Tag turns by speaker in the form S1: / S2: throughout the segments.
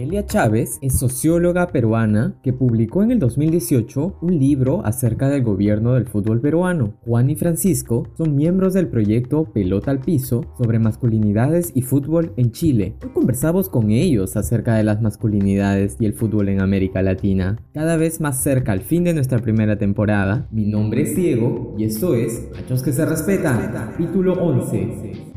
S1: Noelia Chávez es socióloga peruana que publicó en el 2018 un libro acerca del gobierno del fútbol peruano. Juan y Francisco son miembros del proyecto Pelota al Piso sobre masculinidades y fútbol en Chile. Hoy conversamos con ellos acerca de las masculinidades y el fútbol en América Latina. Cada vez más cerca al fin de nuestra primera temporada, mi nombre es Diego y esto es Machos que se respetan, capítulo 11.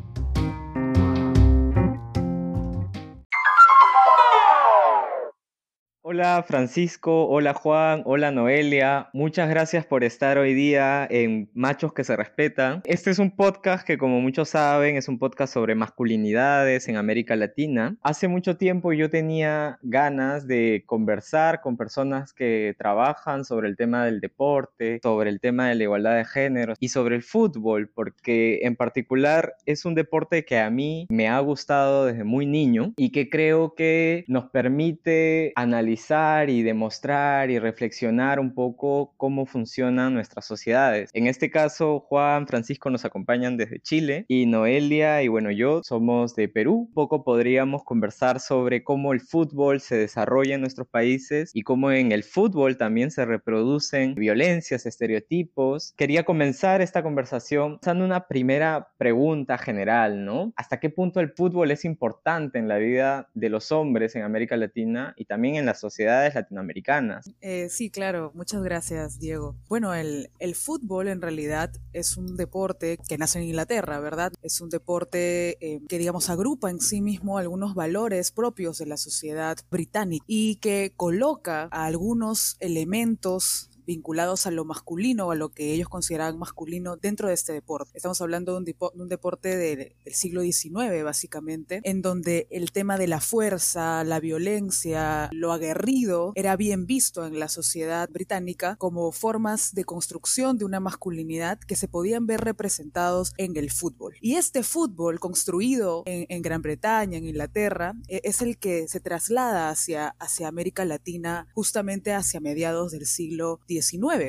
S1: Hola Francisco, hola Juan, hola Noelia. Muchas gracias por estar hoy día en Machos que se respetan. Este es un podcast que como muchos saben es un podcast sobre masculinidades en América Latina. Hace mucho tiempo yo tenía ganas de conversar con personas que trabajan sobre el tema del deporte, sobre el tema de la igualdad de género y sobre el fútbol, porque en particular es un deporte que a mí me ha gustado desde muy niño y que creo que nos permite analizar y demostrar y reflexionar un poco cómo funcionan nuestras sociedades. En este caso, Juan, Francisco nos acompañan desde Chile y Noelia y bueno, yo somos de Perú. Un poco podríamos conversar sobre cómo el fútbol se desarrolla en nuestros países y cómo en el fútbol también se reproducen violencias, estereotipos. Quería comenzar esta conversación haciendo una primera pregunta general, ¿no? ¿Hasta qué punto el fútbol es importante en la vida de los hombres en América Latina y también en la sociedad? Sociedades latinoamericanas.
S2: Eh, sí, claro, muchas gracias, Diego. Bueno, el, el fútbol en realidad es un deporte que nace en Inglaterra, ¿verdad? Es un deporte eh, que, digamos, agrupa en sí mismo algunos valores propios de la sociedad británica y que coloca a algunos elementos vinculados a lo masculino a lo que ellos consideraban masculino dentro de este deporte. Estamos hablando de un, deporte del siglo XIX, básicamente, en donde el tema de la fuerza, la violencia, lo aguerrido era bien visto en la sociedad británica como formas de construcción de una masculinidad que se podían ver representados en el fútbol. Y este fútbol construido en, Gran Bretaña, en Inglaterra, e, es el que se traslada hacia, hacia América Latina justamente hacia mediados del siglo XIX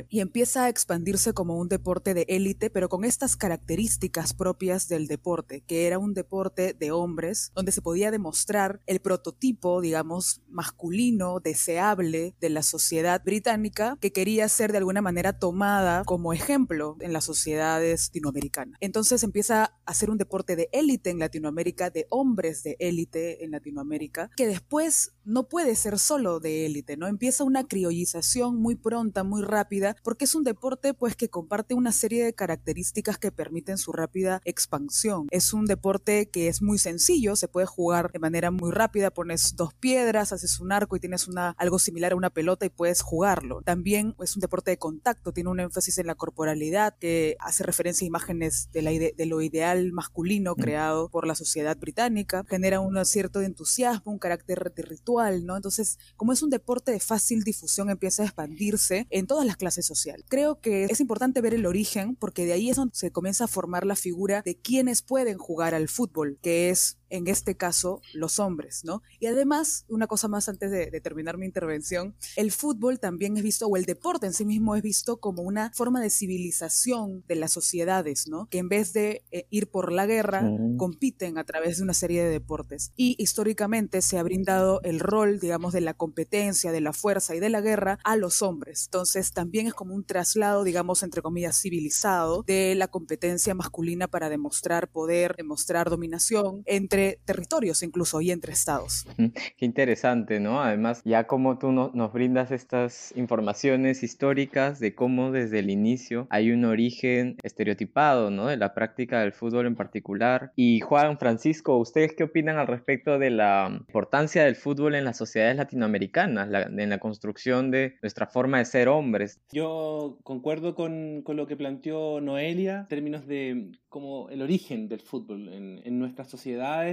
S2: y empieza a expandirse como un deporte de élite, pero con estas características propias del deporte, que era un deporte de hombres, donde se podía demostrar el prototipo, digamos, masculino, deseable de la sociedad británica, que quería ser de alguna manera tomada como ejemplo en las sociedades latinoamericanas. Entonces empieza a ser un deporte de élite en Latinoamérica, de hombres de élite en Latinoamérica, que después no puede ser solo de élite, ¿no? Empieza una criollización muy pronta, muy rápida, porque es un deporte pues que comparte una serie de características que permiten su rápida expansión. Es un deporte que es muy sencillo, se puede jugar de manera muy rápida, pones dos piedras, haces un arco y tienes una, algo similar a una pelota y puedes jugarlo. También es un deporte de contacto, tiene un énfasis en la corporalidad que hace referencia a imágenes de, la de lo ideal masculino mm. creado por la sociedad británica, genera un cierto entusiasmo, un carácter ritual, ¿no? Entonces, como es un deporte de fácil difusión, empieza a expandirse en todas las clases sociales. Creo que es importante ver el origen porque de ahí es donde se comienza a formar la figura de quienes pueden jugar al fútbol, que es en este caso los hombres, ¿no? Y además, una cosa más antes de, terminar mi intervención, el fútbol también es visto, o el deporte en sí mismo es visto como una forma de civilización de las sociedades, ¿no? Que en vez de eh, ir por la guerra, compiten a través de una serie de deportes. Y históricamente se ha brindado el rol, digamos, de la competencia, de la fuerza y de la guerra a los hombres. Entonces, también es como un traslado, digamos, entre comillas, civilizado de la competencia masculina para demostrar poder, demostrar dominación entre territorios incluso y entre estados.
S1: Qué interesante, ¿no? Además, ya como tú nos brindas estas informaciones históricas de cómo desde el inicio hay un origen estereotipado, ¿no? De la práctica del fútbol en particular. Y Juan Francisco, ¿ustedes qué opinan al respecto de la importancia del fútbol en las sociedades latinoamericanas, en la construcción de nuestra forma de ser hombres?
S3: Yo concuerdo con, con lo que planteó Noelia en términos de como el origen del fútbol en, en nuestras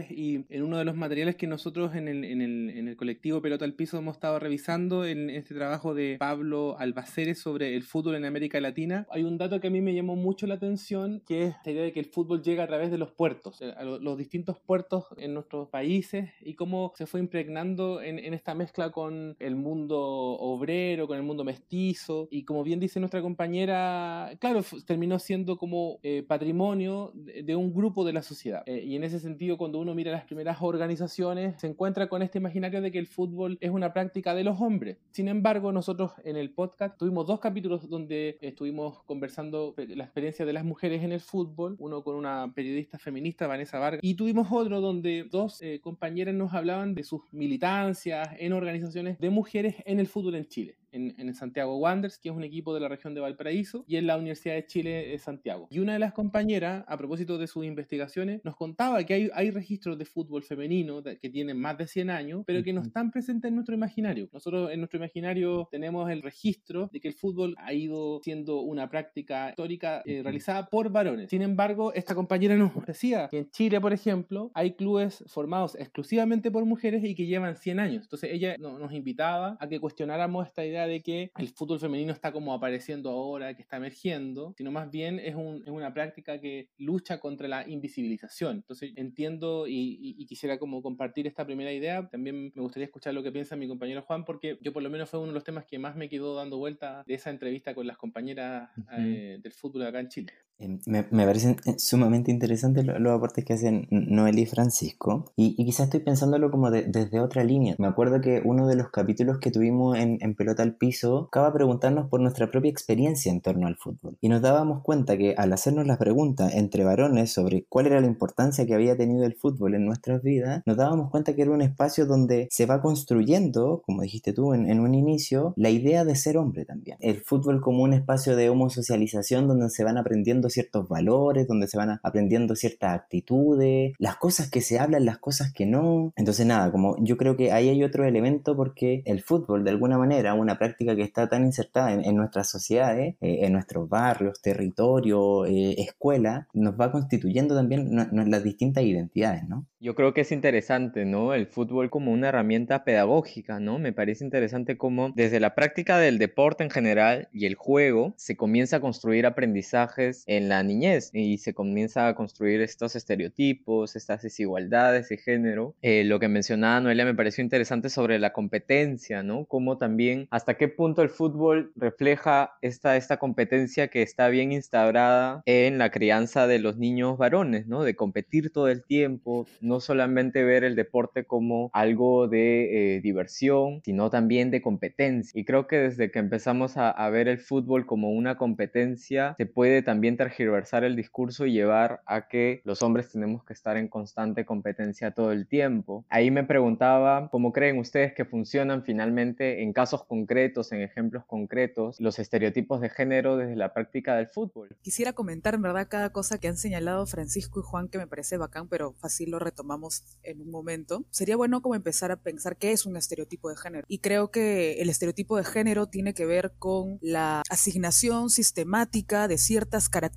S3: y en uno de los materiales que nosotros en el, en el, en el colectivo Pelota al Piso hemos estado revisando en este trabajo de Pablo Albaceres sobre el fútbol en América Latina, hay un dato que a mí me llamó mucho la atención, que es la idea de que el fútbol llega a través de los puertos, a los distintos puertos en nuestros países y cómo se fue impregnando en, en esta mezcla con el mundo obrero, con el mundo mestizo y como bien dice nuestra compañera, claro, terminó siendo como eh, patrimonio de, un grupo de la sociedad. Eh, y en ese sentido, cuando uno mira las primeras organizaciones, se encuentra con este imaginario de que el fútbol es una práctica de los hombres. Sin embargo, nosotros en el podcast tuvimos dos capítulos donde estuvimos conversando la experiencia de las mujeres en el fútbol, uno con una periodista feminista, Vanessa Vargas, y tuvimos otro donde dos eh, compañeras nos hablaban de sus militancias en organizaciones de mujeres en el fútbol en Chile en, en, Santiago Wanderers, que es un equipo de la región de Valparaíso, y en la Universidad de Chile de Santiago. Y una de las compañeras, a propósito de sus investigaciones, nos contaba que hay, hay registros de fútbol femenino que tienen más de 100 años, pero que no están presentes en nuestro imaginario. Nosotros en nuestro imaginario tenemos el registro de que el fútbol ha ido siendo una práctica histórica eh, realizada por varones. Sin embargo, esta compañera nos decía que en Chile, por ejemplo, hay clubes formados exclusivamente por mujeres y que llevan 100 años. Entonces ella nos invitaba a que cuestionáramos esta idea de que el fútbol femenino está como apareciendo ahora, que está emergiendo, sino más bien es, un, es una práctica que lucha contra la invisibilización. Entonces entiendo y, y, quisiera como compartir esta primera idea. También me gustaría escuchar lo que piensa mi compañero Juan, porque yo por lo menos fue uno de los temas que más me quedó dando vuelta de esa entrevista con las compañeras eh, del fútbol acá en Chile.
S4: Em, me, me, parecen eh, sumamente interesantes los, aportes que hacen Noel y Francisco. Y, y quizás estoy pensándolo como desde otra línea. Me acuerdo que uno de los capítulos que tuvimos en, en Pelota al Piso acaba preguntarnos por nuestra propia experiencia en torno al fútbol. Y nos dábamos cuenta que al hacernos la pregunta entre varones sobre cuál era la importancia que había tenido el fútbol en nuestras vidas, nos dábamos cuenta que era un espacio donde se va construyendo, como dijiste tú en, en un inicio, la idea de ser hombre también. El fútbol como un espacio de homosocialización donde se van aprendiendo ciertos valores, donde se van aprendiendo ciertas actitudes, las cosas que se hablan, las cosas que no. Entonces nada, como yo creo que ahí hay otro elemento porque el fútbol de alguna manera, una práctica que está tan insertada en, nuestras sociedades, eh, en nuestros barrios, territorio, eh, escuela, nos va constituyendo también las distintas identidades, ¿no?
S1: Yo creo que es interesante, ¿no? El fútbol como una herramienta pedagógica, ¿no? Me parece interesante cómo desde la práctica del deporte en general y el juego se comienza a construir aprendizajes en la niñez y se comienza a construir estos estereotipos, estas desigualdades de género. Eh, lo que mencionaba Noelia me pareció interesante sobre la competencia, ¿no? Cómo también hasta qué punto el fútbol refleja esta, esta competencia que está bien instaurada en la crianza de los niños varones, ¿no? De competir todo el tiempo, no solamente ver el deporte como algo de eh, diversión, sino también de competencia. Y creo que desde que empezamos a, a ver el fútbol como una competencia, se puede también tergiversar el discurso y llevar a que los hombres tenemos que estar en constante competencia todo el tiempo. Ahí me preguntaba, ¿cómo creen ustedes que funcionan finalmente en casos concretos, en ejemplos concretos, los estereotipos de género desde la práctica del fútbol?
S2: Quisiera comentar en verdad cada cosa que han señalado Francisco y Juan que me parece bacán, pero fácil lo retomamos en un momento. Sería bueno como empezar a pensar qué es un estereotipo de género. Y creo que el estereotipo de género tiene que ver con la asignación sistemática de ciertas características,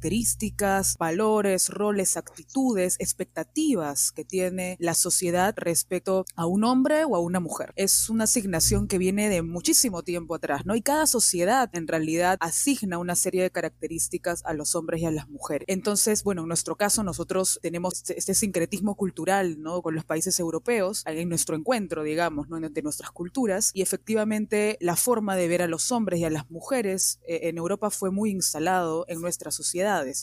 S2: valores, roles, actitudes, expectativas que tiene la sociedad respecto a un hombre o a una mujer. Es una asignación que viene de muchísimo tiempo atrás, ¿no? Y cada sociedad en realidad asigna una serie de características a los hombres y a las mujeres. Entonces, bueno, en nuestro caso nosotros tenemos este, este sincretismo cultural, ¿no? Con los países europeos, en nuestro encuentro, digamos, ¿no? De nuestras culturas. Y efectivamente la forma de ver a los hombres y a las mujeres eh, en Europa fue muy instalado en nuestras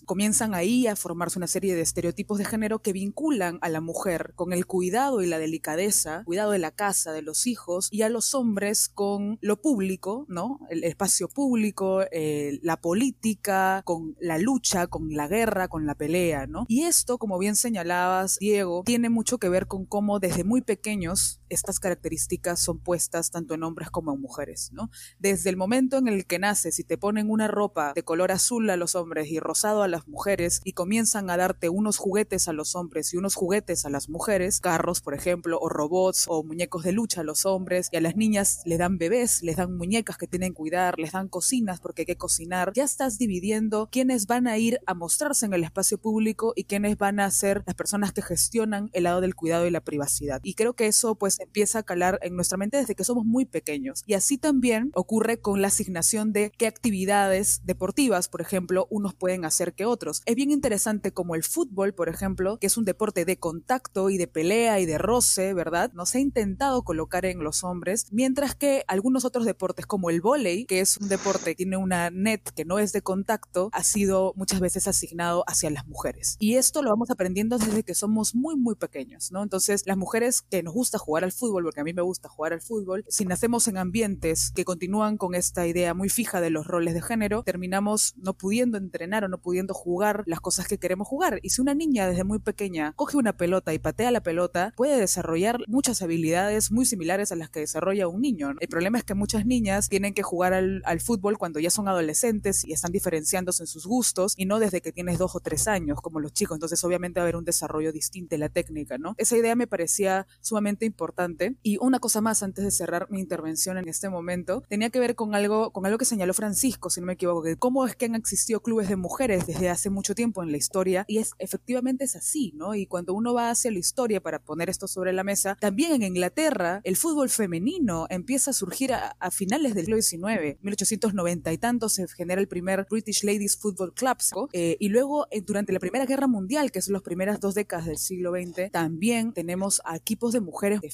S2: Comienzan ahí a formarse una serie de estereotipos de género que vinculan a la mujer con el cuidado y la delicadeza, cuidado de la casa, de los hijos, y a los hombres con lo público, ¿no? El espacio público, eh, la política, con la lucha, con la guerra, con la pelea, ¿no? Y esto, como bien señalabas, Diego, tiene mucho que ver con cómo desde muy pequeños estas características son puestas tanto en hombres como en mujeres, ¿no? Desde el momento en el que naces y te ponen una ropa de color azul a los hombres y rosado a las mujeres y comienzan a darte unos juguetes a los hombres y unos juguetes a las mujeres, carros, por ejemplo, o robots o muñecos de lucha a los hombres, y a las niñas les dan bebés, les dan muñecas que tienen que cuidar, les dan cocinas porque hay que cocinar, ya estás dividiendo quiénes van a ir a mostrarse en el espacio público y quiénes van a ser las personas que gestionan el lado del cuidado y la privacidad. Y creo que eso pues empieza a calar en nuestra mente desde que somos muy pequeños. Y así también ocurre con la asignación de qué actividades deportivas, por ejemplo, unos pueden hacer que otros. Es bien interesante como el fútbol, por ejemplo, que es un deporte de contacto y de pelea y de roce, ¿verdad? Nos ha intentado colocar en los hombres, mientras que algunos otros deportes como el vóley, que es un deporte que tiene una net que no es de contacto, ha sido muchas veces asignado hacia las mujeres. Y esto lo vamos aprendiendo desde que somos muy, muy pequeños, ¿no? Entonces, las mujeres que nos gusta jugar al fútbol, porque a mí me gusta jugar al fútbol, si nacemos en ambientes que continúan con esta idea muy fija de los roles de género, terminamos no pudiendo entrenar o no pudiendo jugar las cosas que queremos jugar. Y si una niña desde muy pequeña coge una pelota y patea la pelota, puede desarrollar muchas habilidades muy similares a las que desarrolla un niño. El problema es que muchas niñas tienen que jugar al, al fútbol cuando ya son adolescentes y están diferenciándose en sus gustos y no desde que tienes dos o tres años como los chicos. Entonces obviamente va a haber un desarrollo distinto de la técnica, ¿no? Esa idea me parecía sumamente importante. Y una cosa más antes de cerrar mi intervención en este momento, tenía que ver con algo, con algo que señaló Francisco, si no me equivoco, que cómo es que han existido clubes de mujeres desde hace mucho tiempo en la historia. Y es efectivamente es así, ¿no? Y cuando uno va hacia la historia para poner esto sobre la mesa, también en Inglaterra el fútbol femenino empieza a surgir a, a finales del siglo XIX, 1890 y tanto se genera el primer British Ladies Football Club eh, y luego eh, durante la Primera Guerra Mundial, que son las primeras dos décadas del siglo XX, también tenemos a equipos de mujeres de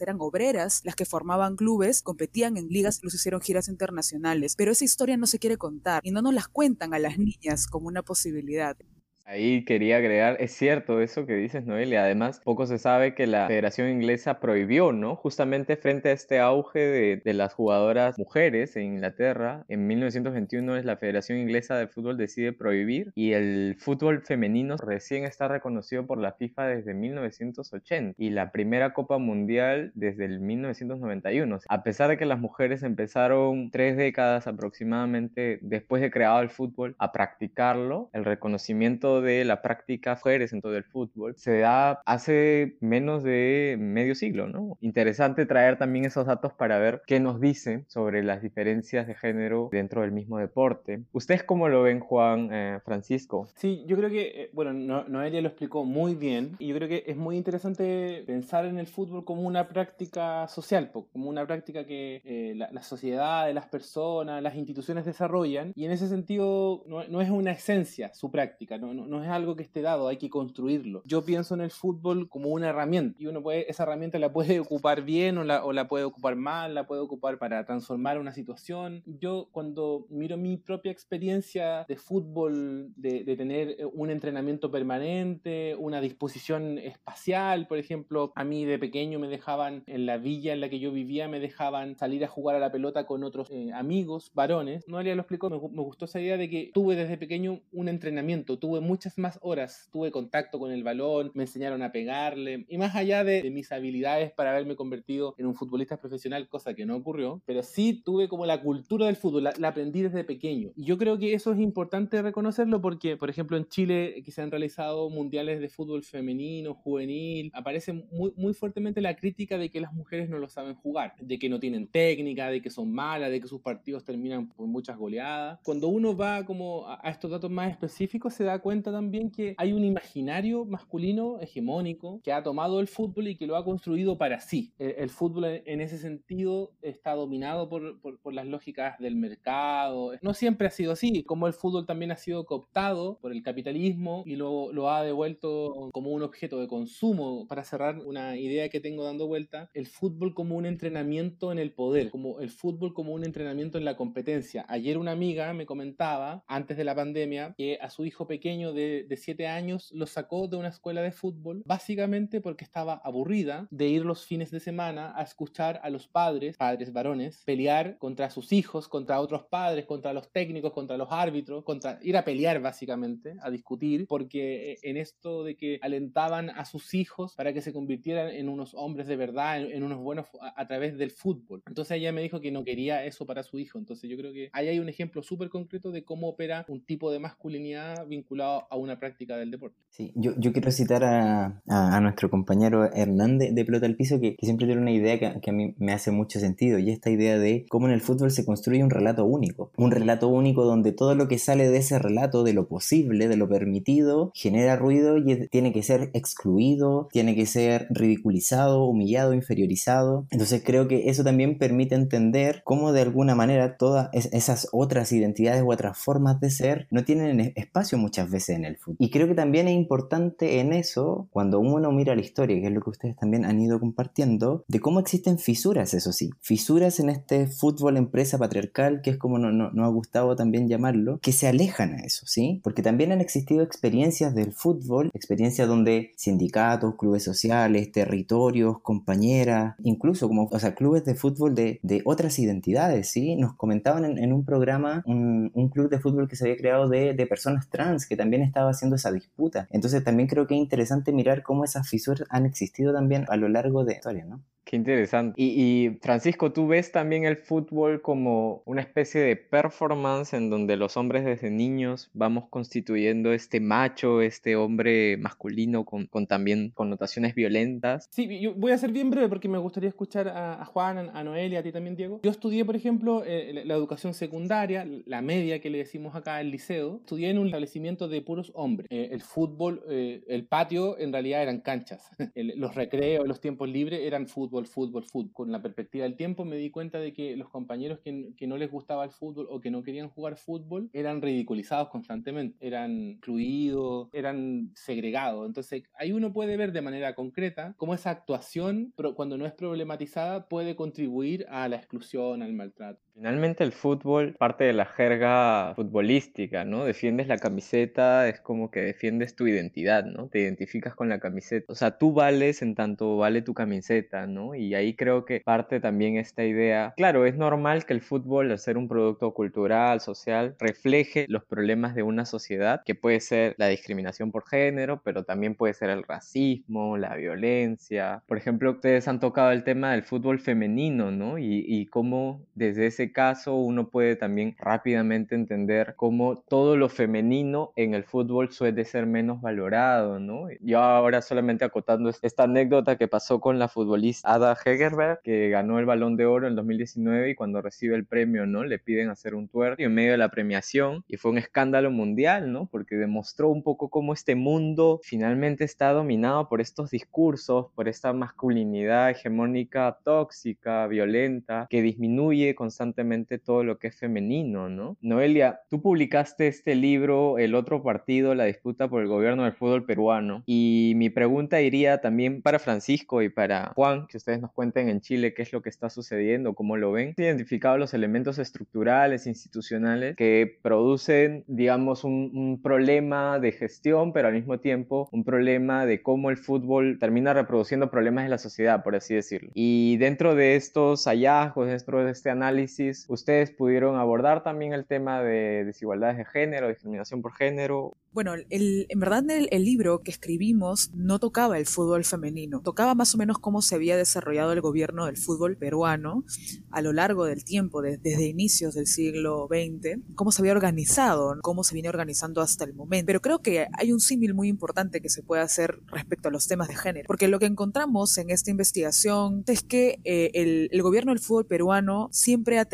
S2: eran obreras las que formaban clubes, competían en ligas, los hicieron giras internacionales, pero esa historia no se quiere contar y no nos las cuentan a las niñas como una posibilidad.
S1: Ahí quería agregar, es cierto eso que dices, Noel, y además poco se sabe que la Federación Inglesa prohibió, ¿no? Justamente frente a este auge de, de, las jugadoras mujeres en Inglaterra, en 1921 es la Federación Inglesa de Fútbol decide prohibir y el fútbol femenino recién está reconocido por la FIFA desde 1980 y la primera Copa Mundial desde el 1991. A pesar de que las mujeres empezaron tres décadas aproximadamente después de creado el fútbol a practicarlo, el reconocimiento de la práctica mujeres en todo el fútbol se da hace menos de medio siglo, ¿no? Interesante traer también esos datos para ver qué nos dicen sobre las diferencias de género dentro del mismo deporte. ¿Ustedes cómo lo ven, Juan eh, Francisco?
S3: Sí, yo creo que, eh, bueno, no, Noelia lo explicó muy bien y yo creo que es muy interesante pensar en el fútbol como una práctica social, como una práctica que eh, la, la, sociedad, las personas, las instituciones desarrollan y en ese sentido no, no es una esencia su práctica, no, no, no, es algo que esté dado, hay que construirlo. Yo pienso en el fútbol como una herramienta y uno puede, esa herramienta la puede ocupar bien o la, o la puede ocupar mal, la puede ocupar para transformar una situación. Yo cuando miro mi propia experiencia de fútbol, de, tener un entrenamiento permanente, una disposición espacial, por ejemplo, a mí de pequeño me dejaban en la villa en la que yo vivía, me dejaban salir a jugar a la pelota con otros eh, amigos, varones. Noelia lo explicó, me, me gustó esa idea de que tuve desde pequeño un entrenamiento, tuve muchas más horas, tuve contacto con el balón, me enseñaron a pegarle, y más allá de, de, mis habilidades para haberme convertido en un futbolista profesional, cosa que no ocurrió, pero sí tuve como la cultura del fútbol, la, la aprendí desde pequeño. Y yo creo que eso es importante reconocerlo porque, por ejemplo, en Chile que se han realizado mundiales de fútbol femenino, juvenil, aparece muy, muy fuertemente la crítica de que las mujeres no lo saben jugar, de que no tienen técnica, de que son malas, de que sus partidos terminan por muchas goleadas. Cuando uno va como a, a estos datos más específicos, se da cuenta también que hay un imaginario masculino hegemónico que ha tomado el fútbol y que lo ha construido para sí. El, el fútbol en ese sentido está dominado por, por, por, las lógicas del mercado. No siempre ha sido así, como el fútbol también ha sido cooptado por el capitalismo y lo, lo ha devuelto como un objeto de consumo. Para cerrar una idea que tengo dando vuelta, el fútbol como un entrenamiento en el poder, como el fútbol como un entrenamiento en la competencia. Ayer una amiga me comentaba, antes de la pandemia, que a su hijo pequeño de, de siete años lo sacó de una escuela de fútbol, básicamente porque estaba aburrida de ir los fines de semana a escuchar a los padres, padres varones, pelear contra sus hijos, contra otros padres, contra los técnicos, contra los árbitros, contra ir a pelear básicamente, a discutir, porque en esto de que alentaban a sus hijos para que se convirtieran en unos hombres de verdad, en, en unos buenos a, a, través del fútbol. Entonces ella me dijo que no quería eso para su hijo. Entonces yo creo que ahí hay un ejemplo súper concreto de cómo opera un tipo de masculinidad vinculado a, una práctica del deporte.
S4: Sí, yo, yo quiero citar a, a, nuestro compañero Hernández de Pelota al Piso, que, siempre tiene una idea que, que, a mí me hace mucho sentido, y esta idea de cómo en el fútbol se construye un relato único. Un relato único donde todo lo que sale de ese relato, de lo posible, de lo permitido, genera ruido y tiene que ser excluido, tiene que ser ridiculizado, humillado, inferiorizado. Entonces creo que eso también permite entender cómo de alguna manera todas esas otras identidades u otras formas de ser no tienen espacio muchas veces en el fútbol. Y creo que también es importante en eso, cuando uno mira la historia, que es lo que ustedes también han ido compartiendo, de cómo existen fisuras, eso sí, fisuras en este fútbol empresa patriarcal, que es como nos no, ha gustado también llamarlo, que se alejan a eso, ¿sí? Porque también han existido experiencias del fútbol, experiencias donde sindicatos, clubes sociales, territorios, compañeras, incluso como, o sea, clubes de fútbol de, de otras identidades, ¿sí? Nos comentaban en, un programa un, un, club de fútbol que se había creado de, de personas trans, que también estaba haciendo esa disputa. Entonces también creo que es interesante mirar cómo esas fisuras han existido también a lo largo de la historia, ¿no?
S1: Qué interesante. Y, Francisco, ¿tú ves también el fútbol como una especie de performance en donde los hombres desde niños vamos constituyendo este macho, este hombre masculino con, también connotaciones violentas?
S3: Sí, yo voy a ser bien breve porque me gustaría escuchar a, Juan, a Noel y a ti también, Diego. Yo estudié, por ejemplo, eh, la educación secundaria, la media que le decimos acá el liceo. Estudié en un establecimiento de puros hombres. Eh, el fútbol, eh, el patio en realidad eran canchas. los recreos, los tiempos libres eran fútbol fútbol, fútbol, Con la perspectiva del tiempo me di cuenta de que los compañeros que, no les gustaba el fútbol o que no querían jugar fútbol eran ridiculizados constantemente, eran incluidos, eran segregados. Entonces ahí uno puede ver de manera concreta cómo esa actuación, cuando no es problematizada, puede contribuir a la exclusión, al maltrato.
S1: Finalmente el fútbol parte de la jerga futbolística, ¿no? Defiendes la camiseta, es como que defiendes tu identidad, ¿no? Te identificas con la camiseta. O sea, tú vales en tanto vale tu camiseta, ¿no? Y ahí creo que parte también esta idea. Claro, es normal que el fútbol, al ser un producto cultural, social, refleje los problemas de una sociedad, que puede ser la discriminación por género, pero también puede ser el racismo, la violencia. Por ejemplo, ustedes han tocado el tema del fútbol femenino, ¿no? Y, y cómo desde caso uno puede también rápidamente entender cómo todo lo femenino en el fútbol suele ser menos valorado, ¿no? Yo ahora solamente acotando esta anécdota que pasó con la futbolista Ada Hegerberg, que ganó el Balón de Oro en 2019 y cuando recibe el premio, ¿no? Le piden hacer un twerk en medio de la premiación y fue un escándalo mundial, ¿no? Porque demostró un poco cómo este mundo finalmente está dominado por estos discursos, por esta masculinidad hegemónica tóxica, violenta, que disminuye constantemente todo lo que es femenino, ¿no? Noelia, tú publicaste este libro, El otro partido, la disputa por el gobierno del fútbol peruano, y mi pregunta iría también para Francisco y para Juan, que ustedes nos cuenten en Chile qué es lo que está sucediendo, cómo lo ven. identificado los elementos estructurales, institucionales, que producen, digamos, un, un problema de gestión, pero al mismo tiempo un problema de cómo el fútbol termina reproduciendo problemas de la sociedad, por así decirlo. Y dentro de estos hallazgos, dentro de este análisis, ustedes pudieron abordar también el tema de desigualdades de género, discriminación por género.
S2: Bueno, el, en verdad el, el, libro que escribimos no tocaba el fútbol femenino, tocaba más o menos cómo se había desarrollado el gobierno del fútbol peruano a lo largo del tiempo, desde inicios del siglo XX, cómo se había organizado, cómo se viene organizando hasta el momento. Pero creo que hay un símil muy importante que se puede hacer respecto a los temas de género, porque lo que encontramos en esta investigación es que eh, el, el gobierno del fútbol peruano siempre ha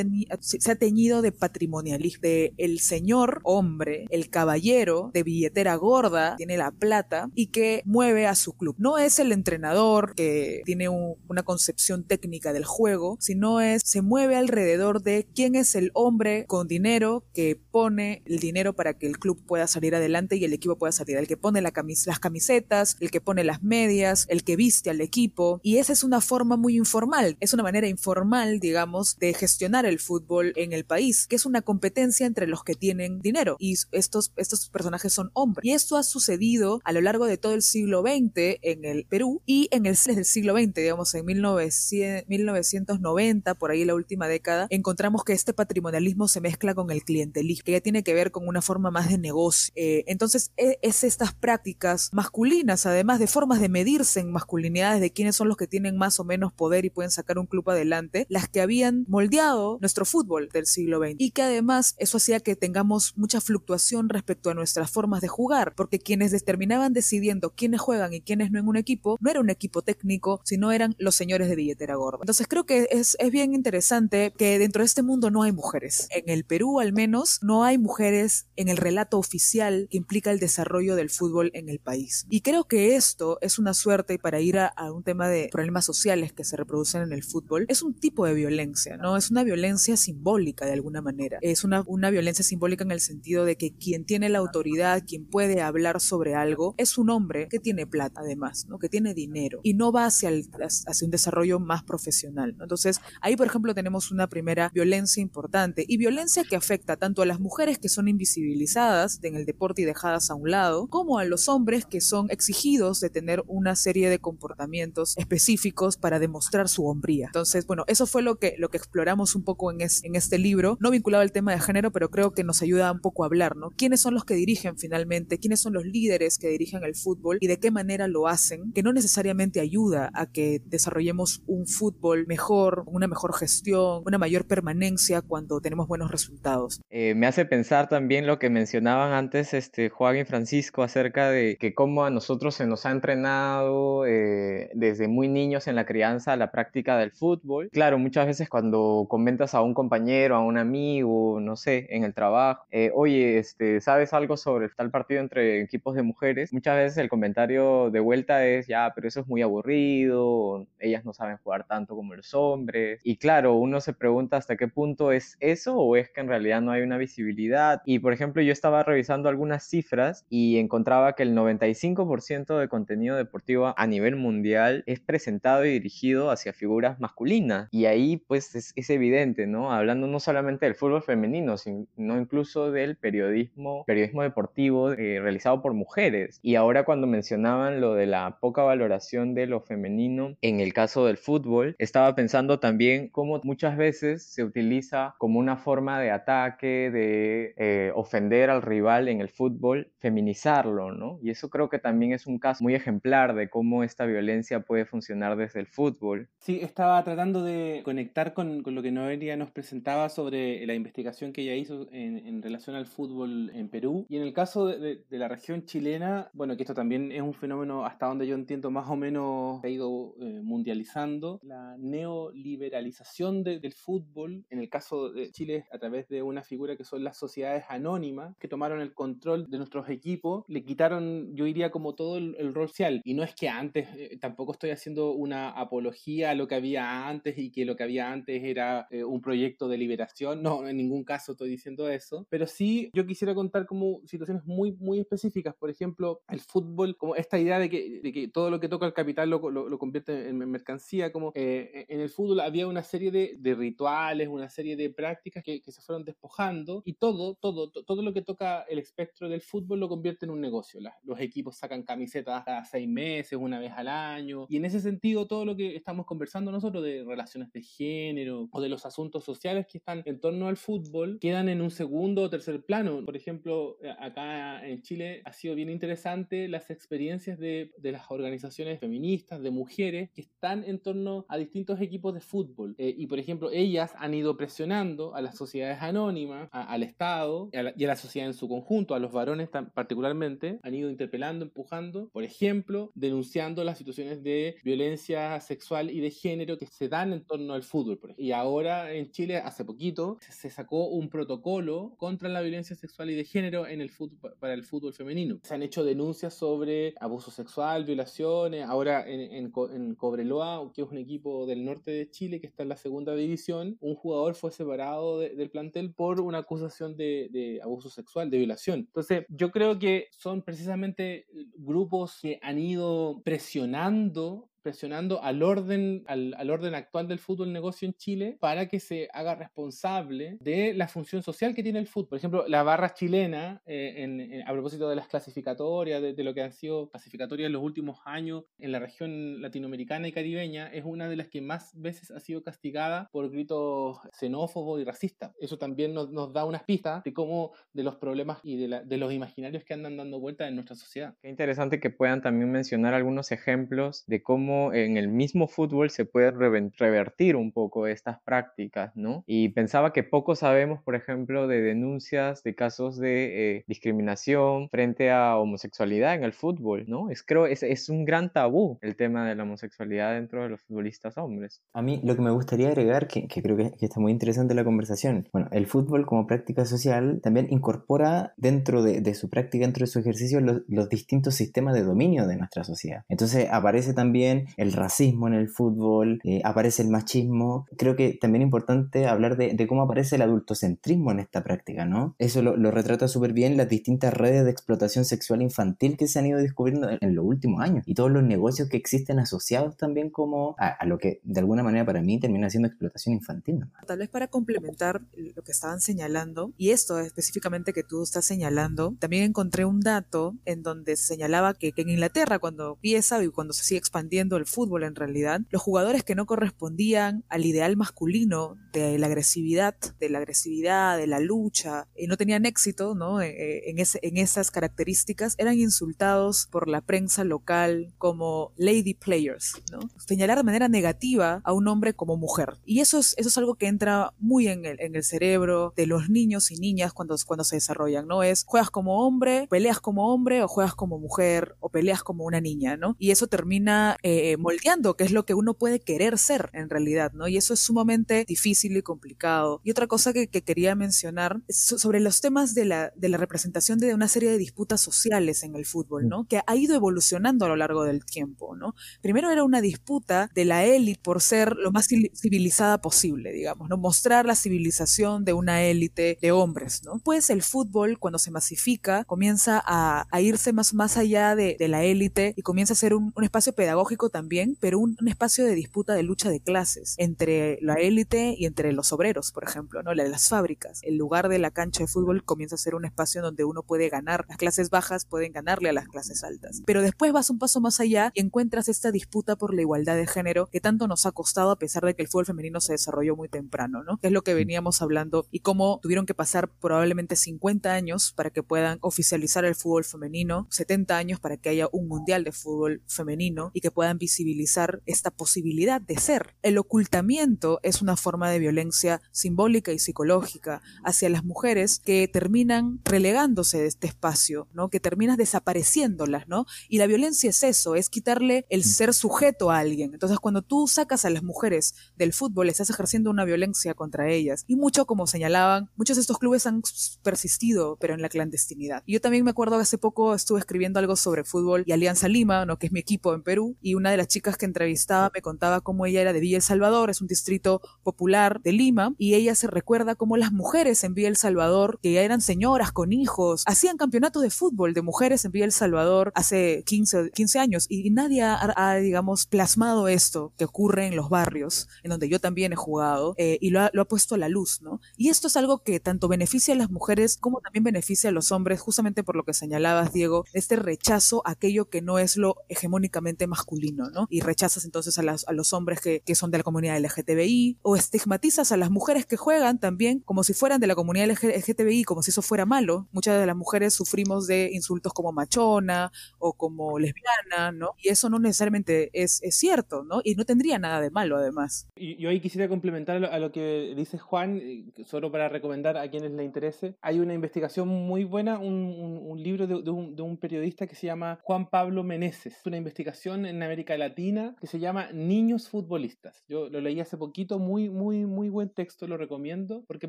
S2: se ha teñido de patrimonialismo, de el señor hombre, el caballero de billetera gorda, tiene la plata y que mueve a su club. No es el entrenador que tiene una concepción técnica del juego, sino es, se mueve alrededor de quién es el hombre con dinero que pone el dinero para que el club pueda salir adelante y el equipo pueda salir, el que pone la las camisetas, el que pone las medias, el que viste al equipo. Y esa es una forma muy informal, es una manera informal, digamos, de gestionar el fútbol en el país, que es una competencia entre los que tienen dinero y estos, estos personajes son hombres. Y esto ha sucedido a lo largo de todo el siglo XX en el Perú y en el del siglo XX, digamos en 1900, 1990, por ahí la última década, encontramos que este patrimonialismo se mezcla con el clientelismo, que ya tiene que ver con una forma más de negocio. Eh, entonces, e, es estas prácticas masculinas, además de formas de medirse en masculinidades de quiénes son los que tienen más o menos poder y pueden sacar un club adelante, las que habían moldeado nuestro fútbol del siglo XX y que además eso hacía que tengamos mucha fluctuación respecto a nuestra forma formas de jugar, porque quienes determinaban decidiendo quiénes juegan y quiénes no en un equipo, no era un equipo técnico, sino eran los señores de billetera gorda. Entonces creo que es, es bien interesante que dentro de este mundo no hay mujeres. En el Perú al menos no hay mujeres en el relato oficial que implica el desarrollo del fútbol en el país. Y creo que esto es una suerte para ir a, a un tema de problemas sociales que se reproducen en el fútbol. Es un tipo de violencia, ¿no? Es una violencia simbólica de alguna manera. Es una, una violencia simbólica en el sentido de que quien tiene la autoridad, quien puede hablar sobre algo, es un hombre que tiene plata además, ¿no? Que tiene dinero y no va hacia, el, hacia un desarrollo más profesional. ¿no? Entonces, ahí, por ejemplo, tenemos una primera violencia importante y violencia que afecta tanto a las mujeres que son invisibilizadas en el deporte y dejadas a un lado, como a los hombres que son exigidos de tener una serie de comportamientos específicos para demostrar su hombría. Entonces, bueno, eso fue lo que, lo que exploramos un poco en, en este libro, no vinculado al tema de género, pero creo que nos ayuda un poco a hablar, ¿no? ¿Quiénes son los que dirigen finalmente? ¿Quiénes son los líderes que dirigen el fútbol y de qué manera lo hacen? Que no necesariamente ayuda a que desarrollemos un fútbol mejor, una mejor gestión, una mayor permanencia cuando tenemos buenos resultados.
S1: Eh, me hace pensar también lo que mencionaban antes este, Juan y Francisco acerca de que cómo a nosotros se nos ha entrenado eh, desde muy niños en la crianza la práctica del fútbol. Claro, muchas veces cuando comentas a un compañero, a un amigo, no sé, en el trabajo, eh, oye, este, ¿sabes algo sobre tal partido entre equipos de mujeres? Muchas veces el comentario de vuelta es, ya, pero eso es muy aburrido, ellas no saben jugar tanto como los hombres. Y claro, uno se pregunta hasta qué punto es eso o es que en realidad no hay una visibilidad. Y por ejemplo, yo estaba revisando algunas cifras y encontraba que el 95% de contenido deportivo a nivel mundial es presentado y dirigido hacia figuras masculinas. Y ahí pues es, es evidente, ¿no? Hablando no solamente del fútbol femenino, sino incluso del periodismo, periodismo deportivo eh, realizado por mujeres. Y ahora cuando mencionaban lo de la poca valoración de lo femenino en el caso del fútbol, estaba pensando también cómo muchas veces se utiliza como una forma de ataque, de eh, ofender al rival en el fútbol, feminizarlo, ¿no? Y eso creo que también es un caso muy ejemplar de cómo esta violencia puede funcionar desde el fútbol.
S3: Sí, estaba tratando de conectar con, con lo que Noelia nos presentaba sobre la investigación que ella hizo en, en relación al fútbol en Perú. Y en el caso de, de, de, la región chilena, bueno, que esto también es un fenómeno hasta donde yo entiendo más o menos ha ido eh, mundializando, la neoliberalización de, del fútbol, en el caso de Chile a través de una figura que son las sociedades anónimas, que tomaron el control de nuestros equipos, le quitaron, yo diría, como todo el, el rol social. Y no es que antes, eh, tampoco estoy haciendo una apología a lo que había antes y que lo que había antes era eh, un proyecto de liberación, no, en ningún caso estoy diciendo eso, pero sí yo quisiera contar como situaciones muy, muy específicas, por ejemplo, el fútbol, como esta idea de que, de que todo lo que toca el capital lo, lo, lo convierte en mercancía, como eh, en el fútbol había una serie de, de rituales, una serie de prácticas que, que, se fueron despojando y todo, todo, todo lo que toca el espectro del fútbol lo convierte en un negocio. Los equipos sacan camisetas cada seis meses, una vez al año, y en ese sentido todo lo que estamos conversando nosotros de relaciones de género o de los asuntos sociales que están en torno al fútbol quedan en un segundo o tercer plano. Por ejemplo, acá en Chile ha sido bien interesante las experiencias de, de las organizaciones feministas, de mujeres, que están en torno a distintos equipos de fútbol. Eh, y por ejemplo, ellas han ido presionando a las sociedades anónimas, a, al Estado a, la, y a, la, sociedad en su conjunto, a los varones tan, particularmente, han ido interpelando, empujando, por ejemplo, denunciando las situaciones de violencia sexual y de género que se dan en torno al fútbol. Y ahora en Chile, hace poquito, se sacó un protocolo contra la violencia sexual y de género en el fútbol, para el fútbol femenino. Se han hecho denuncias sobre abuso sexual, violaciones. Ahora en, en, en Cobreloa, que es un equipo del norte de Chile que está en la segunda división, un jugador fue separado de, del plantel por una acusación de, de, abuso sexual, de violación. Entonces, yo creo que son precisamente grupos que han ido presionando presionando al orden, al, al, orden actual del fútbol negocio en Chile para que se haga responsable de la función social que tiene el fútbol. Por ejemplo, la barra chilena, eh, en, en, a propósito de las clasificatorias, de, de, lo que han sido clasificatorias en los últimos años en la región latinoamericana y caribeña, es una de las que más veces ha sido castigada por gritos xenófobos y racistas. Eso también nos, nos da unas pistas de cómo, de los problemas y de, la, de los imaginarios que andan dando vueltas en nuestra sociedad.
S1: Qué interesante que puedan también mencionar algunos ejemplos de cómo cómo en el mismo fútbol se puede revertir un poco estas prácticas, ¿no? Y pensaba que poco sabemos, por ejemplo, de denuncias de casos de eh, discriminación frente a homosexualidad en el fútbol, ¿no? Es, creo, es, es un gran tabú el tema de la homosexualidad dentro de los futbolistas hombres.
S4: A mí lo que me gustaría agregar, que, creo que, está muy interesante la conversación, bueno, el fútbol como práctica social también incorpora dentro de, su práctica, dentro de su ejercicio, los, los distintos sistemas de dominio de nuestra sociedad. Entonces aparece también el racismo en el fútbol, eh, aparece el machismo. Creo que también es importante hablar de, cómo aparece el adultocentrismo en esta práctica, ¿no? Eso lo, retrata súper bien las distintas redes de explotación sexual infantil que se han ido descubriendo en, los últimos años y todos los negocios que existen asociados también como a, lo que de alguna manera para mí termina siendo explotación infantil.
S2: Tal vez para complementar lo que estaban señalando, y esto específicamente que tú estás señalando, también encontré un dato en donde se señalaba que, que en Inglaterra cuando empieza y cuando se sigue expandiendo el fútbol en realidad, los jugadores que no correspondían al ideal masculino de la agresividad, de la agresividad, de la lucha, y no tenían éxito ¿no? Eh, eh, en, ese, en esas características, eran insultados por la prensa local como lady players, ¿no? señalar de manera negativa a un hombre como mujer. Y eso es, eso es algo que entra muy en el, en el cerebro de los niños y niñas cuando, cuando se desarrollan, ¿no? Es juegas como hombre, peleas como hombre o juegas como mujer o peleas como una niña, ¿no? Y eso termina eh, moldeando, que es lo que uno puede querer ser en realidad, ¿no? Y eso es sumamente difícil y complicado. Y otra cosa que, quería mencionar es sobre los temas de la, de la representación de una serie de disputas sociales en el fútbol, ¿no? Que ha ido evolucionando a lo largo del tiempo, ¿no? Primero era una disputa de la élite por ser lo más civilizada posible, digamos, ¿no? Mostrar la civilización de una élite de hombres, ¿no? Pues el fútbol, cuando se masifica, comienza a, irse más, más allá de, la élite y comienza a ser un, un espacio pedagógico también, pero un, espacio de disputa de lucha de clases entre la élite y entre los obreros, por ejemplo, ¿no? Las fábricas. El lugar de la cancha de fútbol comienza a ser un espacio donde uno puede ganar. Las clases bajas pueden ganarle a las clases altas. Pero después vas un paso más allá y encuentras esta disputa por la igualdad de género que tanto nos ha costado a pesar de que el fútbol femenino se desarrolló muy temprano, ¿no? Que es lo que veníamos hablando y cómo tuvieron que pasar probablemente 50 años para que puedan oficializar el fútbol femenino, 70 años para que haya un mundial de fútbol femenino y que puedan visibilizar esta posibilidad de ser. El ocultamiento es una forma de violencia simbólica y psicológica hacia las mujeres que terminan relegándose de este espacio, ¿no? Que terminas desapareciéndolas, ¿no? Y la violencia es eso, es quitarle el mm. ser sujeto a alguien. Entonces, cuando tú sacas a las mujeres del fútbol, estás ejerciendo una violencia contra ellas. Y mucho, como señalaban, muchos de estos clubes han persistido, pero en la clandestinidad. Y yo también me acuerdo que hace poco estuve escribiendo algo sobre fútbol y Alianza Lima, ¿no? Que es mi equipo en Perú, y una de las chicas que entrevistaba me contaba cómo ella era de Villa El Salvador, es un distrito popular de Lima, y ella se recuerda cómo las mujeres en Villa El Salvador, que ya eran señoras con hijos, hacían campeonatos de fútbol de mujeres en Villa El Salvador hace 15, 15 años, y nadie ha, digamos, plasmado esto que ocurre en los barrios, en donde yo también he jugado, eh, y lo ha, lo ha puesto a la luz, ¿no? Y esto es algo que tanto beneficia a las mujeres como también beneficia a los hombres, justamente por lo que señalabas, Diego, este rechazo a aquello que no es lo hegemónicamente masculino, ¿no? Y rechazas entonces a, los hombres que, son de la comunidad LGTBI o estigmatizas a las mujeres que juegan también como si fueran de la comunidad LGTBI, como si eso fuera malo. Muchas de las mujeres sufrimos de insultos como machona o como lesbiana, ¿no? Y eso no necesariamente es, cierto, ¿no? Y no tendría nada de malo además.
S3: Y yo ahí quisiera complementar a lo que dice Juan, solo para recomendar a quienes le interese. Hay una investigación muy buena, un, libro de, de, un, de un periodista que se llama Juan Pablo Meneses. Una investigación en América Latina que se llama Niños Futbolistas. Yo lo leí hace poquito, muy, muy, muy buen texto, lo recomiendo, porque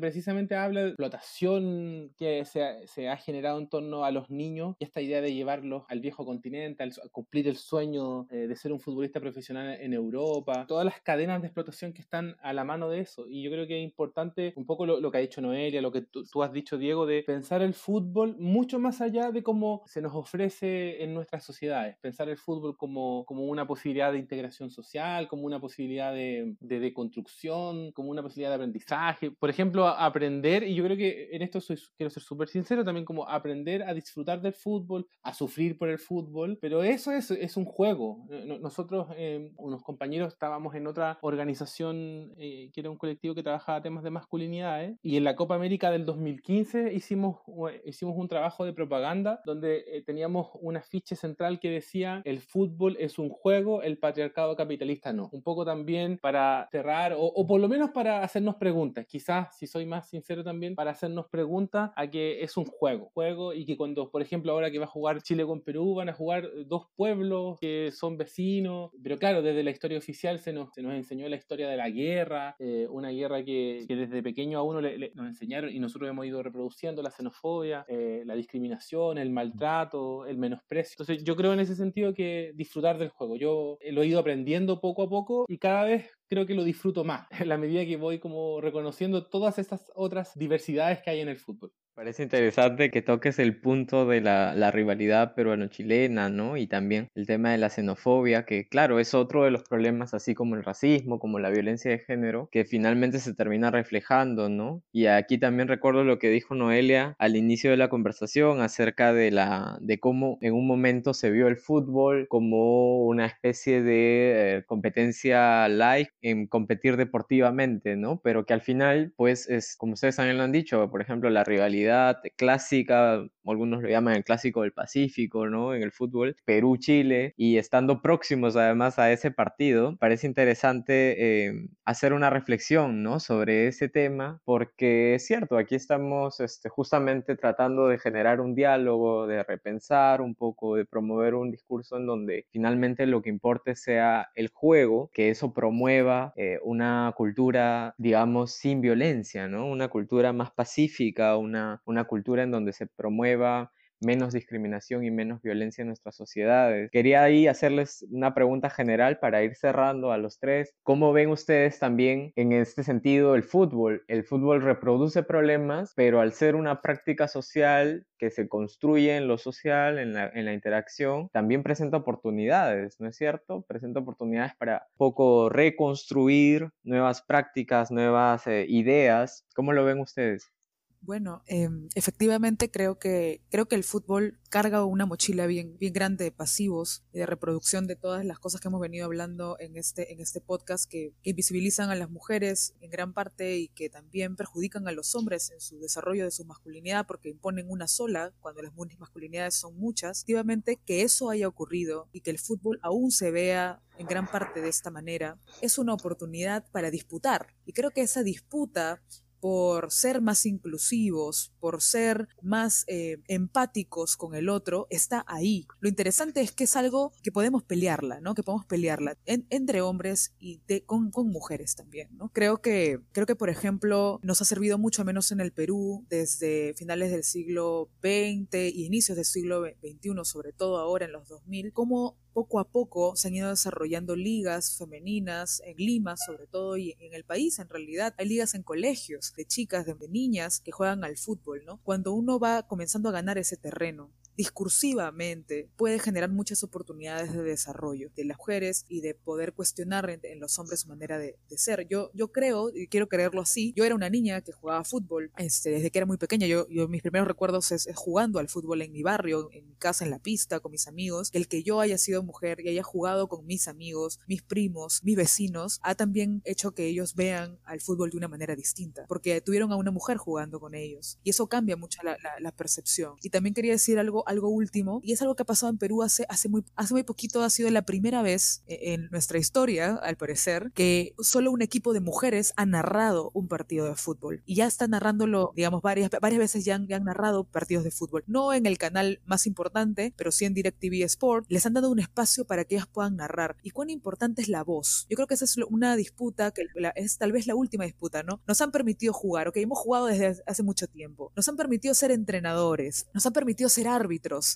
S3: precisamente habla de explotación que se, se ha generado en torno a los niños y esta idea de llevarlos al viejo continente, al, a cumplir el sueño eh, de ser un futbolista profesional en Europa, todas las cadenas de explotación que están a la mano de eso. Y yo creo que es importante un poco lo, lo que ha dicho Noelia, lo que tú has dicho, Diego, de pensar el fútbol mucho más allá de cómo se nos ofrece en nuestras sociedades, pensar el fútbol como, como una posibilidad de integración social, como una posibilidad de, de, construcción, como una posibilidad de aprendizaje. Por ejemplo, aprender, y yo creo que en esto soy, quiero ser súper sincero, también como aprender a disfrutar del fútbol, a sufrir por el fútbol, pero eso es, es un juego. Nosotros, eh, unos compañeros, estábamos en otra organización eh, que era un colectivo que trabajaba temas de masculinidades, y en la Copa América del 2015 hicimos, hicimos un trabajo de propaganda donde eh, teníamos un afiche central que decía el fútbol es un juego juego, el patriarcado capitalista no. Un poco también para cerrar, o, por lo menos para hacernos preguntas, quizás, si soy más sincero también, para hacernos preguntas a que es un juego, juego y que cuando, por ejemplo, ahora que va a jugar Chile con Perú, van a jugar dos pueblos que son vecinos, pero claro, desde la historia oficial se nos, se nos enseñó la historia de la guerra, eh, una guerra que, que, desde pequeño a uno le, nos enseñaron y nosotros hemos ido reproduciendo la xenofobia, eh, la discriminación, el maltrato, el menosprecio. Entonces yo creo en ese sentido que disfrutar del juego. Yo lo he ido aprendiendo poco a poco y cada vez creo que lo disfruto más en la medida que voy como reconociendo todas estas otras diversidades que hay en el fútbol.
S1: Parece interesante que toques el punto de la, la rivalidad peruano-chilena, ¿no? Y también el tema de la xenofobia, que claro, es otro de los problemas, así como el racismo, como la violencia de género, que finalmente se termina reflejando, ¿no? Y aquí también recuerdo lo que dijo Noelia al inicio de la conversación acerca de, la, de cómo en un momento se vio el fútbol como una especie de eh, competencia live en competir deportivamente, ¿no? Pero que al final, pues, es, como ustedes también lo han dicho, por ejemplo, la rivalidad clásica, algunos lo llaman el clásico del Pacífico, ¿no? En el fútbol, Perú-Chile, y estando próximos además a ese partido, parece interesante eh, hacer una reflexión, ¿no? Sobre ese tema, porque es cierto, aquí estamos este, justamente tratando de generar un diálogo, de repensar un poco, de promover un discurso en donde finalmente lo que importe sea el juego, que eso promueva eh, una cultura, digamos, sin violencia, ¿no? Una cultura más pacífica, una una, cultura en donde se menos discriminación y menos violencia en nuestras sociedades. Quería ahí hacerles una pregunta general para ir cerrando a los tres. ¿Cómo ven ustedes también en este sentido el fútbol? El fútbol reproduce problemas, pero al ser una práctica social que se construye en lo social, en la, interacción, también presenta oportunidades, ¿no es cierto? Presenta oportunidades para poco reconstruir nuevas prácticas, nuevas eh, ideas. ¿Cómo lo ven ustedes?
S2: Bueno, em, efectivamente creo que, creo que el fútbol carga una mochila bien, bien grande de pasivos y de reproducción de todas las cosas que hemos venido hablando en este, en este podcast que, invisibilizan a las mujeres en gran parte y que también perjudican a los hombres en su desarrollo de su masculinidad porque imponen una sola cuando las masculinidades son muchas. Efectivamente, que eso haya ocurrido y que el fútbol aún se vea en gran parte de esta manera es una oportunidad para disputar. Y creo que esa disputa por ser más inclusivos, por ser más eh, empáticos con el otro, está ahí. Lo interesante es que es algo que podemos pelearla, ¿no? Que podemos pelearla entre hombres y con, mujeres también, ¿no? Creo que, creo que, por ejemplo, nos ha servido mucho, menos en el Perú, desde finales del siglo XX y inicios del siglo XXI, sobre todo ahora en los 2000, como poco a poco se han ido desarrollando ligas femeninas en Lima, sobre todo, y en el país en realidad. Hay ligas en colegios de chicas, de niñas que juegan al fútbol, ¿no? Cuando uno va comenzando a ganar ese terreno, discursivamente puede generar muchas oportunidades de desarrollo de las mujeres y de poder cuestionar en, los hombres su manera de, ser. Yo, yo creo, y quiero creerlo así, yo era una niña que jugaba fútbol este, desde que era muy pequeña. Yo, yo mis primeros recuerdos es, jugando al fútbol en mi barrio, en mi casa, en la pista, con mis amigos. El que yo haya sido mujer y haya jugado con mis amigos, mis primos, mis vecinos, ha también hecho que ellos vean al fútbol de una manera distinta, porque tuvieron a una mujer jugando con ellos. Y eso cambia mucho la, la percepción. Y también quería decir algo algo, último, y es algo que ha pasado en Perú hace, hace, muy, hace muy poquito, ha sido la primera vez e, en nuestra historia, al parecer, que solo un equipo de mujeres ha narrado un partido de fútbol. Y ya está narrándolo, digamos, varias, varias veces ya han, ya han narrado partidos de fútbol. No en el canal más importante, pero sí en DirecTV Sport. Les han dado un espacio para que ellas puedan narrar. ¿Y cuán importante es la voz? Yo creo que esa es una disputa, que es tal vez la última disputa, ¿no? Nos han permitido jugar, ok, hemos jugado desde hace mucho tiempo. Nos han permitido ser entrenadores, nos han permitido ser árbitros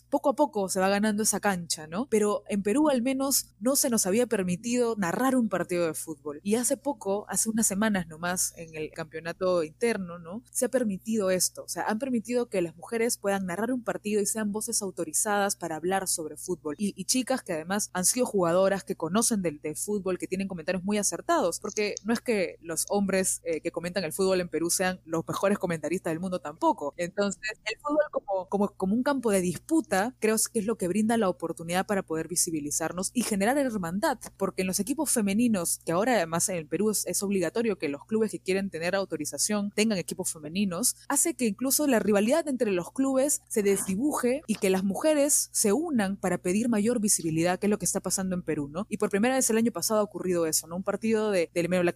S2: poco a poco se va ganando esa cancha, ¿no? Pero en Perú al menos no se nos había permitido narrar un partido de fútbol. Y hace poco, hace unas semanas nomás, en el campeonato interno, ¿no? Se ha permitido esto. O sea, han permitido que las mujeres puedan narrar un partido y sean voces autorizadas para hablar sobre fútbol. Y, chicas que además han sido jugadoras, que conocen del, fútbol, que tienen comentarios muy acertados. Porque no es que los hombres eh, que comentan el fútbol en Perú sean los mejores comentaristas del mundo tampoco. Entonces, el fútbol como, como, como un campo de disputa creo que es lo que brinda la oportunidad para poder visibilizarnos y generar hermandad, porque en los equipos femeninos, que ahora además en el Perú es, obligatorio que los clubes que quieren tener autorización tengan equipos femeninos, hace que incluso la rivalidad entre los clubes se desdibuje y que las mujeres se unan para pedir mayor visibilidad, que es lo que está pasando en Perú, ¿no? Y por primera vez el año pasado ha ocurrido eso, ¿no? Un partido de,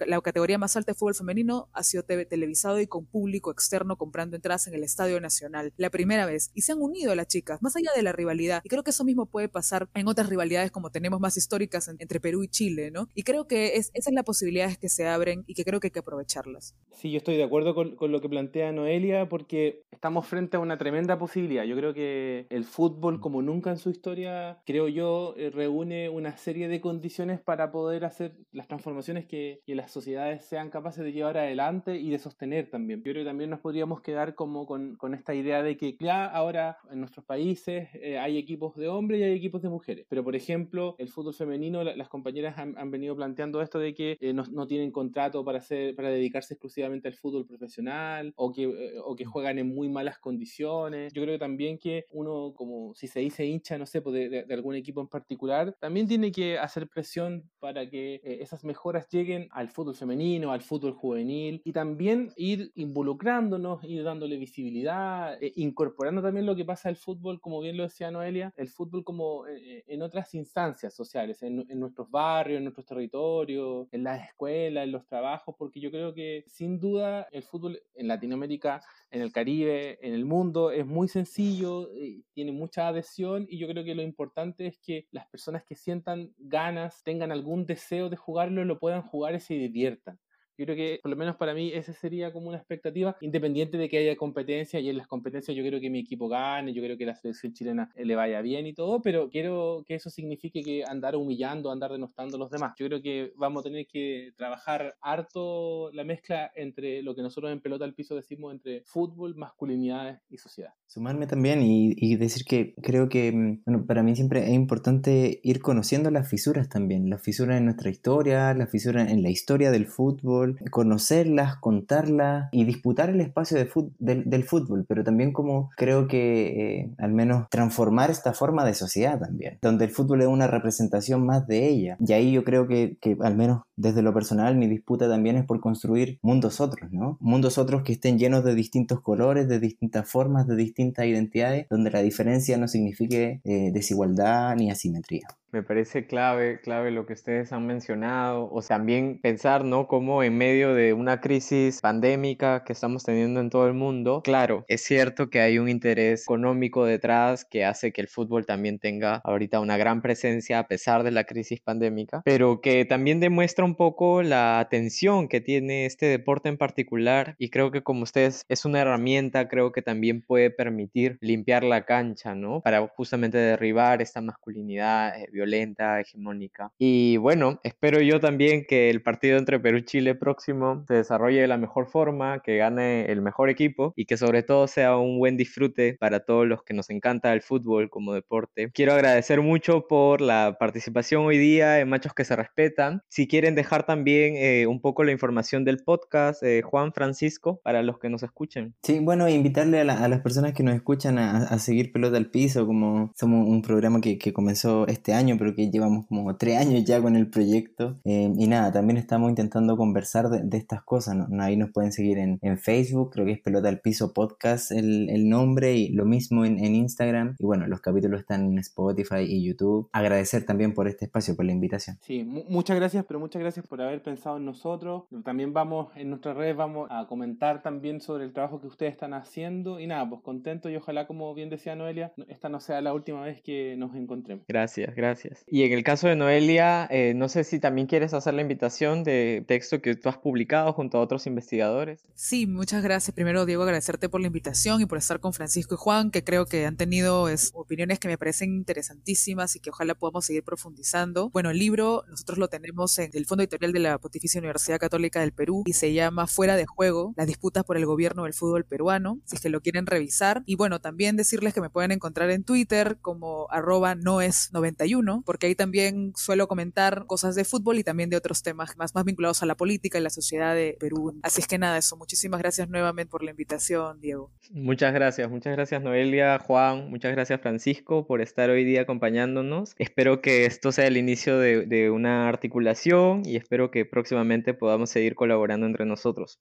S2: la, categoría más alta de fútbol femenino ha sido televisado y con público externo comprando entradas en el Estadio Nacional. La primera vez. Y se han unido las chicas, más allá de la rivalidad. Y creo que eso mismo puede pasar en otras rivalidades como tenemos más históricas entre Perú y Chile, ¿no? Y creo que es, esas son las posibilidades que se abren y que creo que hay que aprovecharlas.
S3: Sí, yo estoy de acuerdo con, con lo que plantea Noelia porque estamos frente a una tremenda posibilidad. Yo creo que el fútbol, como nunca en su historia, creo yo, eh, reúne una serie de condiciones para poder hacer las transformaciones que, que, las sociedades sean capaces de llevar adelante y de sostener también. Yo creo que también nos podríamos quedar como con, con esta idea de que ya ahora en nuestros países eh, hay equipos de hombres y hay equipos de mujeres. Pero, por ejemplo, el fútbol femenino, las compañeras han, han, venido planteando esto de que eh, no, no, tienen contrato para, hacer, para dedicarse exclusivamente al fútbol profesional o que, o que juegan en muy malas condiciones. Yo creo también que uno, como si se dice hincha, no sé, pues de, de, algún equipo en particular, también tiene que hacer presión para que eh, esas mejoras lleguen al fútbol femenino, al fútbol juvenil y también ir involucrándonos, ir dándole visibilidad, eh, incorporando también lo que pasa al fútbol, como bien lo decía Noelia, el fútbol como eh, en otras instancias sociales, en, en nuestros barrios, en nuestros territorios, en las escuelas, en los trabajos, porque yo creo que sin duda el fútbol en Latinoamérica en el Caribe, en el mundo, es muy sencillo, tiene mucha adhesión y yo creo que lo importante es que las personas que sientan ganas, tengan algún deseo de jugarlo, lo puedan jugar y se diviertan. Yo creo que, por lo menos para mí, esa sería como una expectativa, independiente de que haya competencia, y en las competencias yo creo que mi equipo gane, yo creo que la selección chilena le vaya bien y todo, pero quiero que eso signifique que andar humillando, andar denostando a los demás. Yo creo que vamos a tener que trabajar harto la mezcla entre lo que nosotros en pelota al piso decimos entre fútbol, masculinidad y sociedad.
S4: Sumarme también y, y decir que creo que, mm, bueno, para mí siempre es importante ir conociendo las fisuras también, las fisuras en nuestra historia, las fisuras en la historia del fútbol, conocerlas, contarlas y disputar el espacio de del, fútbol, pero también como creo que eh, al menos transformar esta forma de sociedad también, donde el fútbol es una representación más de ella. Y ahí yo creo que, que al menos desde lo personal mi disputa también es por construir mundos otros, ¿no? Mundos otros que estén llenos de distintos colores, de distintas formas, de distintas identidades, donde la diferencia no signifique eh, desigualdad ni asimetría.
S1: Me parece clave, clave lo que ustedes han mencionado, o también pensar, ¿no? Como en medio de una crisis pandémica que estamos teniendo en todo el mundo, claro, es cierto que hay un interés económico detrás que hace que el fútbol también tenga ahorita una gran presencia a pesar de la crisis pandémica, pero que también demuestra un poco la atención que tiene este deporte en particular y creo que como ustedes es una herramienta, creo que también puede permitir limpiar la cancha, ¿no? Para justamente derribar esta masculinidad eh, violenta, hegemónica. Y bueno, espero yo también que el partido entre Perú y Chile próximo se desarrolle de la mejor forma, que gane el mejor equipo y que sobre todo sea un buen disfrute para todos los que nos encanta el fútbol como deporte. Quiero agradecer mucho por la participación hoy día en Machos que se respetan. Si quieren dejar también eh, un poco la información del podcast, eh, Juan Francisco, para los que nos escuchen.
S4: Sí, bueno, invitarle a, las personas que nos escuchan a, seguir Pelota al Piso, como somos un programa que, que comenzó este año pero que llevamos como tres años ya con el proyecto. Eh, y nada, también estamos intentando conversar de, estas cosas. ¿no? Ahí nos pueden seguir en, en, Facebook, creo que es Pelota al Piso Podcast el, el nombre, y lo mismo en, en, Instagram. Y bueno, los capítulos están en Spotify y YouTube. Agradecer también por este espacio, por la invitación.
S3: Sí, muchas gracias, pero muchas gracias por haber pensado en nosotros. También vamos en nuestras redes, vamos a comentar también sobre el trabajo que ustedes están haciendo. Y nada, pues contento y ojalá, como bien decía Noelia, esta no sea la última vez que nos encontremos.
S1: Gracias, gracias. Y en el caso de Noelia, eh, no sé si también quieres hacer la invitación de texto que tú has publicado junto a otros investigadores.
S2: Sí, muchas gracias. Primero, Diego, agradecerte por la invitación y por estar con Francisco y Juan, que creo que han tenido opiniones que me parecen interesantísimas y que ojalá podamos seguir profundizando. Bueno, el libro nosotros lo tenemos en el Fondo Editorial de la Pontificia Universidad Católica del Perú y se llama Fuera de Juego, las disputas por el gobierno del fútbol peruano, si es que lo quieren revisar. Y bueno, también decirles que me pueden encontrar en Twitter como arroba noes91 porque ahí también suelo comentar cosas de fútbol y también de otros temas más, más vinculados a la política y la sociedad de Perú. Así es que nada, eso. Muchísimas gracias nuevamente por la invitación, Diego.
S1: Muchas gracias, muchas gracias Noelia, Juan, muchas gracias Francisco por estar hoy día acompañándonos. Espero que esto sea el inicio de una articulación y espero que próximamente podamos seguir colaborando entre nosotros.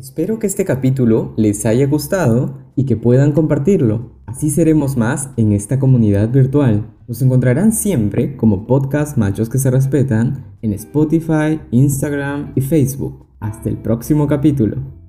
S5: Espero que este capítulo les haya gustado y que puedan compartirlo. Así seremos más en esta comunidad virtual. Nos encontrarán siempre como podcast Machos que se respetan en Spotify, Instagram y Facebook. Hasta el próximo capítulo.